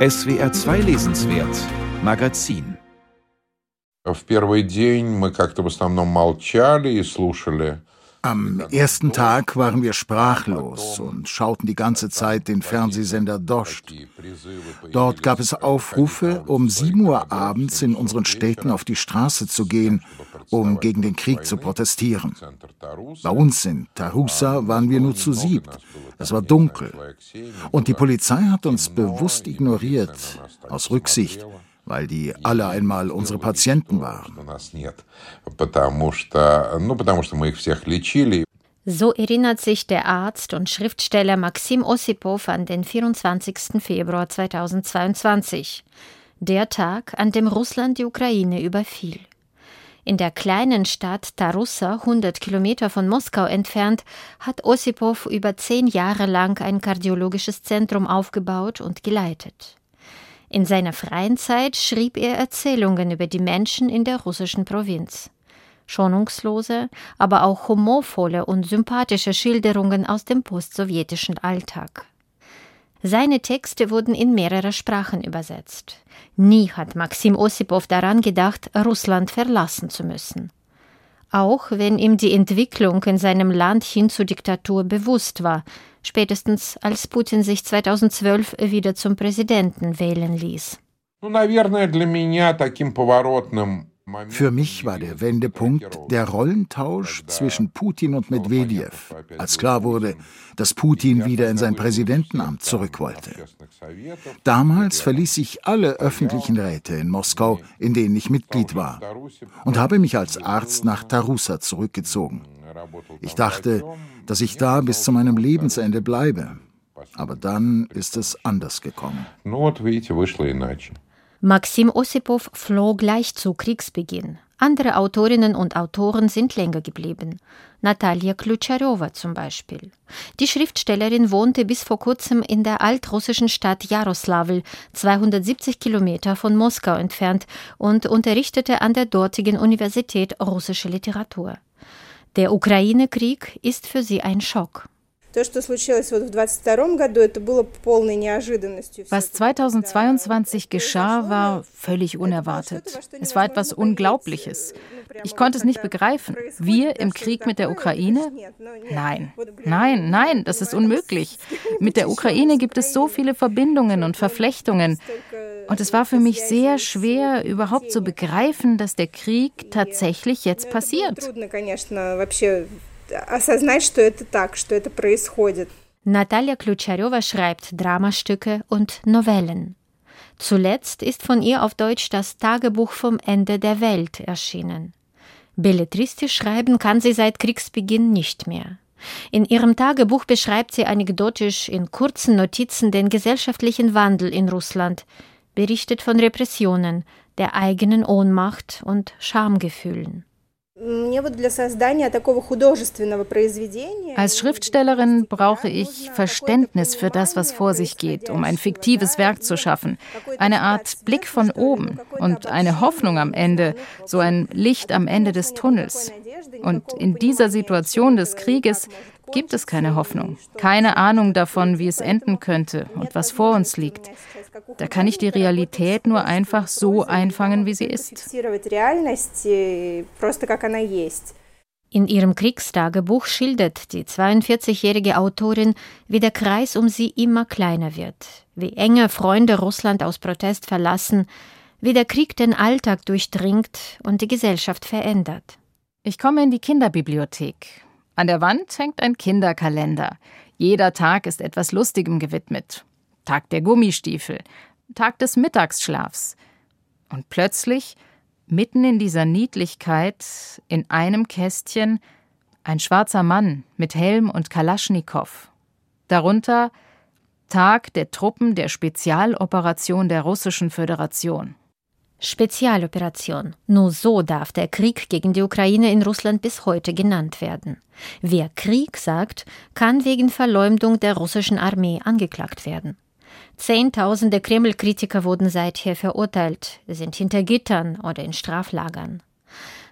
SWR 2 Lesenswert Magazin. В первый день мы как-то в основном молчали и слушали Am ersten Tag waren wir sprachlos und schauten die ganze Zeit den Fernsehsender Dost. Dort gab es Aufrufe, um 7 Uhr abends in unseren Städten auf die Straße zu gehen, um gegen den Krieg zu protestieren. Bei uns in Tarusa waren wir nur zu siebt. Es war dunkel. Und die Polizei hat uns bewusst ignoriert, aus Rücksicht weil die alle einmal unsere Patienten waren. So erinnert sich der Arzt und Schriftsteller Maxim Ossipow an den 24. Februar 2022, der Tag, an dem Russland die Ukraine überfiel. In der kleinen Stadt Tarussa, 100 Kilometer von Moskau entfernt, hat Ossipow über zehn Jahre lang ein kardiologisches Zentrum aufgebaut und geleitet. In seiner freien Zeit schrieb er Erzählungen über die Menschen in der russischen Provinz. Schonungslose, aber auch humorvolle und sympathische Schilderungen aus dem postsowjetischen Alltag. Seine Texte wurden in mehrere Sprachen übersetzt. Nie hat Maxim Ossipow daran gedacht, Russland verlassen zu müssen. Auch wenn ihm die Entwicklung in seinem Land hin zur Diktatur bewusst war, spätestens als Putin sich 2012 wieder zum Präsidenten wählen ließ. Für mich war der Wendepunkt der Rollentausch zwischen Putin und Medvedev, als klar wurde, dass Putin wieder in sein Präsidentenamt zurück wollte. Damals verließ ich alle öffentlichen Räte in Moskau, in denen ich Mitglied war, und habe mich als Arzt nach Tarusa zurückgezogen. Ich dachte, dass ich da bis zu meinem Lebensende bleibe. Aber dann ist es anders gekommen. Maxim Ossipow floh gleich zu Kriegsbeginn. Andere Autorinnen und Autoren sind länger geblieben. Natalia Klutscharova zum Beispiel. Die Schriftstellerin wohnte bis vor kurzem in der altrussischen Stadt Jaroslawl, 270 Kilometer von Moskau entfernt, und unterrichtete an der dortigen Universität russische Literatur. Der Ukraine-Krieg ist für sie ein Schock. Was 2022 geschah, war völlig unerwartet. Es war etwas Unglaubliches. Ich konnte es nicht begreifen. Wir im Krieg mit der Ukraine? Nein, nein, nein, das ist unmöglich. Mit der Ukraine gibt es so viele Verbindungen und Verflechtungen. Und es war für mich sehr schwer, überhaupt zu begreifen, dass der Krieg tatsächlich jetzt passiert. Natalia Klutschareva schreibt Dramastücke und Novellen. Zuletzt ist von ihr auf Deutsch das Tagebuch vom Ende der Welt erschienen. Belletristisch schreiben kann sie seit Kriegsbeginn nicht mehr. In ihrem Tagebuch beschreibt sie anekdotisch in kurzen Notizen den gesellschaftlichen Wandel in Russland, berichtet von Repressionen, der eigenen Ohnmacht und Schamgefühlen. Als Schriftstellerin brauche ich Verständnis für das, was vor sich geht, um ein fiktives Werk zu schaffen. Eine Art Blick von oben und eine Hoffnung am Ende, so ein Licht am Ende des Tunnels. Und in dieser Situation des Krieges gibt es keine Hoffnung, keine Ahnung davon, wie es enden könnte und was vor uns liegt. Da kann ich die Realität nur einfach so einfangen, wie sie ist. In ihrem Kriegstagebuch schildert die 42-jährige Autorin, wie der Kreis um sie immer kleiner wird, wie enge Freunde Russland aus Protest verlassen, wie der Krieg den Alltag durchdringt und die Gesellschaft verändert. Ich komme in die Kinderbibliothek. An der Wand hängt ein Kinderkalender. Jeder Tag ist etwas Lustigem gewidmet. Tag der Gummistiefel, Tag des Mittagsschlafs. Und plötzlich, mitten in dieser Niedlichkeit, in einem Kästchen, ein schwarzer Mann mit Helm und Kalaschnikow. Darunter Tag der Truppen der Spezialoperation der Russischen Föderation. Spezialoperation. Nur so darf der Krieg gegen die Ukraine in Russland bis heute genannt werden. Wer Krieg sagt, kann wegen Verleumdung der russischen Armee angeklagt werden. Zehntausende Kreml-Kritiker wurden seither verurteilt, sind hinter Gittern oder in Straflagern.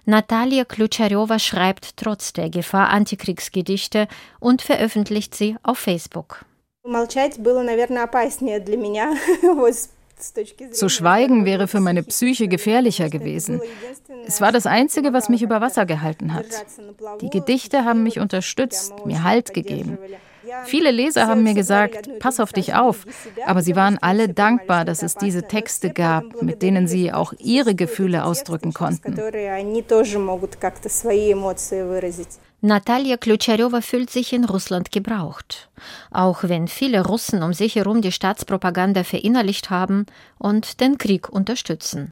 Natalia Klutschareva schreibt trotz der Gefahr Antikriegsgedichte und veröffentlicht sie auf Facebook. Zu schweigen wäre für meine Psyche gefährlicher gewesen. Es war das Einzige, was mich über Wasser gehalten hat. Die Gedichte haben mich unterstützt, mir Halt gegeben. Viele Leser haben mir gesagt, pass auf dich auf, aber sie waren alle dankbar, dass es diese Texte gab, mit denen sie auch ihre Gefühle ausdrücken konnten. Natalia Klutscherowa fühlt sich in Russland gebraucht, auch wenn viele Russen um sich herum die Staatspropaganda verinnerlicht haben und den Krieg unterstützen.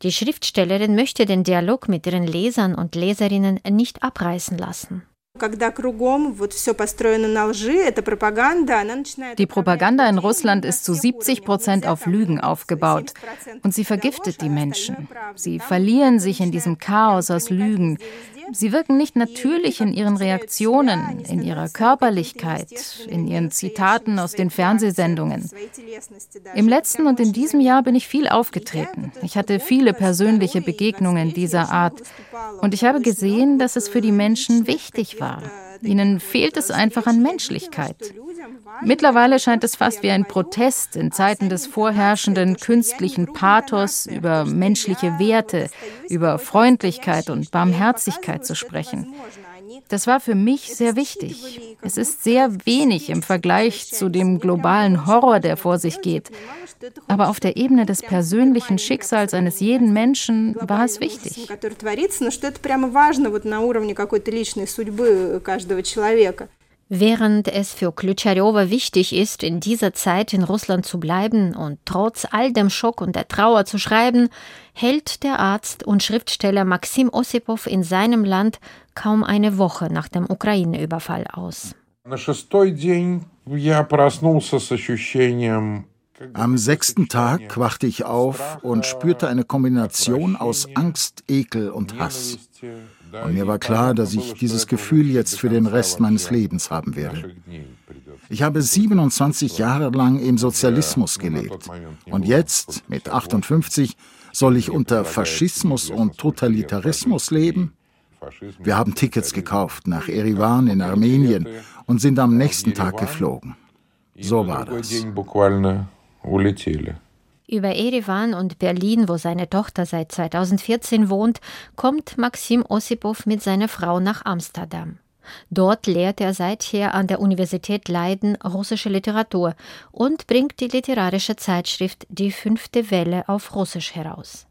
Die Schriftstellerin möchte den Dialog mit ihren Lesern und Leserinnen nicht abreißen lassen. Die Propaganda in Russland ist zu 70 Prozent auf Lügen aufgebaut und sie vergiftet die Menschen. Sie verlieren sich in diesem Chaos aus Lügen. Sie wirken nicht natürlich in ihren Reaktionen, in ihrer Körperlichkeit, in ihren Zitaten aus den Fernsehsendungen. Im letzten und in diesem Jahr bin ich viel aufgetreten. Ich hatte viele persönliche Begegnungen dieser Art und ich habe gesehen, dass es für die Menschen wichtig war. Ihnen fehlt es einfach an Menschlichkeit. Mittlerweile scheint es fast wie ein Protest in Zeiten des vorherrschenden künstlichen Pathos über menschliche Werte, über Freundlichkeit und Barmherzigkeit zu sprechen. Das war für mich sehr wichtig. Es ist sehr wenig im Vergleich zu dem globalen Horror, der vor sich geht. Aber auf der Ebene des persönlichen Schicksals eines jeden Menschen war es wichtig. Während es für Klütscharowa wichtig ist, in dieser Zeit in Russland zu bleiben und trotz all dem Schock und der Trauer zu schreiben, hält der Arzt und Schriftsteller Maxim Ossipow in seinem Land kaum eine Woche nach dem Ukraine-Überfall aus. Am sechsten Tag wachte ich auf und spürte eine Kombination aus Angst, Ekel und Hass. Und mir war klar, dass ich dieses Gefühl jetzt für den Rest meines Lebens haben werde. Ich habe 27 Jahre lang im Sozialismus gelebt. Und jetzt, mit 58, soll ich unter Faschismus und Totalitarismus leben? Wir haben Tickets gekauft nach Erivan in Armenien und sind am nächsten Tag geflogen. So war das. Über Erevan und Berlin, wo seine Tochter seit 2014 wohnt, kommt Maxim Ossipow mit seiner Frau nach Amsterdam. Dort lehrt er seither an der Universität Leiden russische Literatur und bringt die literarische Zeitschrift Die fünfte Welle auf Russisch heraus.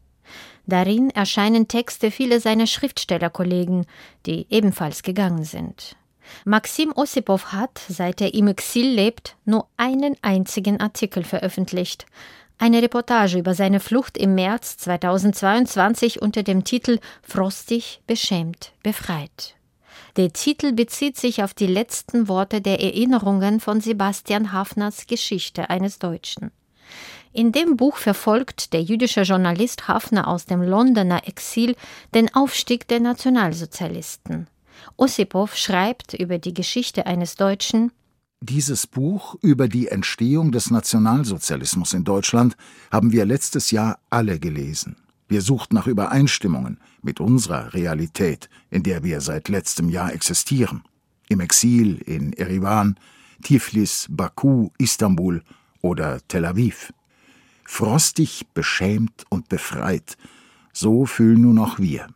Darin erscheinen Texte vieler seiner Schriftstellerkollegen, die ebenfalls gegangen sind. Maxim Ossipow hat, seit er im Exil lebt, nur einen einzigen Artikel veröffentlicht, eine Reportage über seine Flucht im März 2022 unter dem Titel Frostig, beschämt, befreit. Der Titel bezieht sich auf die letzten Worte der Erinnerungen von Sebastian Hafners Geschichte eines Deutschen. In dem Buch verfolgt der jüdische Journalist Hafner aus dem Londoner Exil den Aufstieg der Nationalsozialisten. Ossipow schreibt über die Geschichte eines Deutschen, dieses Buch über die Entstehung des Nationalsozialismus in Deutschland haben wir letztes Jahr alle gelesen. Wir suchten nach Übereinstimmungen mit unserer Realität, in der wir seit letztem Jahr existieren. Im Exil in Erivan, Tiflis, Baku, Istanbul oder Tel Aviv. Frostig, beschämt und befreit, so fühlen nur noch wir.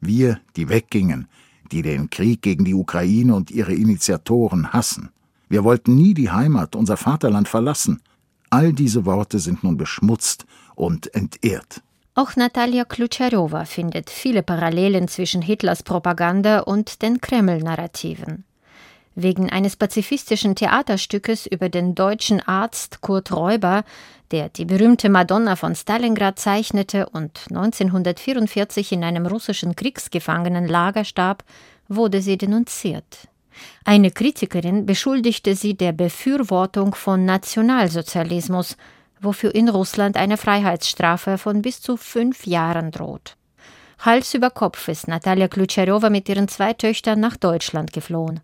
Wir, die weggingen, die den Krieg gegen die Ukraine und ihre Initiatoren hassen. Wir wollten nie die Heimat, unser Vaterland verlassen. All diese Worte sind nun beschmutzt und entehrt. Auch Natalia Klutscherowa findet viele Parallelen zwischen Hitlers Propaganda und den Kreml-Narrativen. Wegen eines pazifistischen Theaterstückes über den deutschen Arzt Kurt Räuber, der die berühmte Madonna von Stalingrad zeichnete und 1944 in einem russischen Kriegsgefangenenlager starb, wurde sie denunziert. Eine Kritikerin beschuldigte sie der Befürwortung von Nationalsozialismus, wofür in Russland eine Freiheitsstrafe von bis zu fünf Jahren droht. Hals über Kopf ist Natalia Klutscherowa mit ihren zwei Töchtern nach Deutschland geflohen.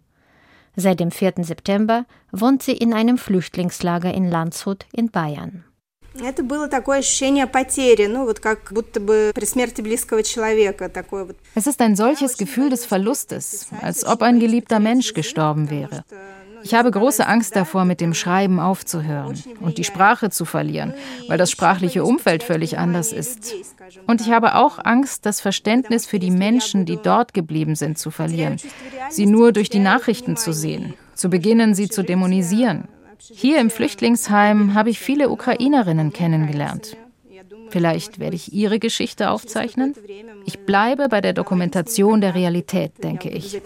Seit dem 4. September wohnt sie in einem Flüchtlingslager in Landshut in Bayern. Это было такое ощущение потери, ну вот как будто бы при смерти близкого человека. Такое вот. Es ist ein solches Gefühl des Verlustes, als ob ein geliebter Mensch gestorben wäre. Ich habe große Angst davor, mit dem Schreiben aufzuhören und die Sprache zu verlieren, weil das sprachliche Umfeld völlig anders ist. Und ich habe auch Angst, das Verständnis für die Menschen, die dort geblieben sind, zu verlieren, sie nur durch die Nachrichten zu sehen, zu beginnen, sie zu dämonisieren. hier im Flüchtlingsheim habe ich viele Ukrainerinnen kennengelernt. Vielleicht werde ich Ihre Geschichte aufzeichnen. Ich bleibe bei der Dokumentation der Realität, denke ich.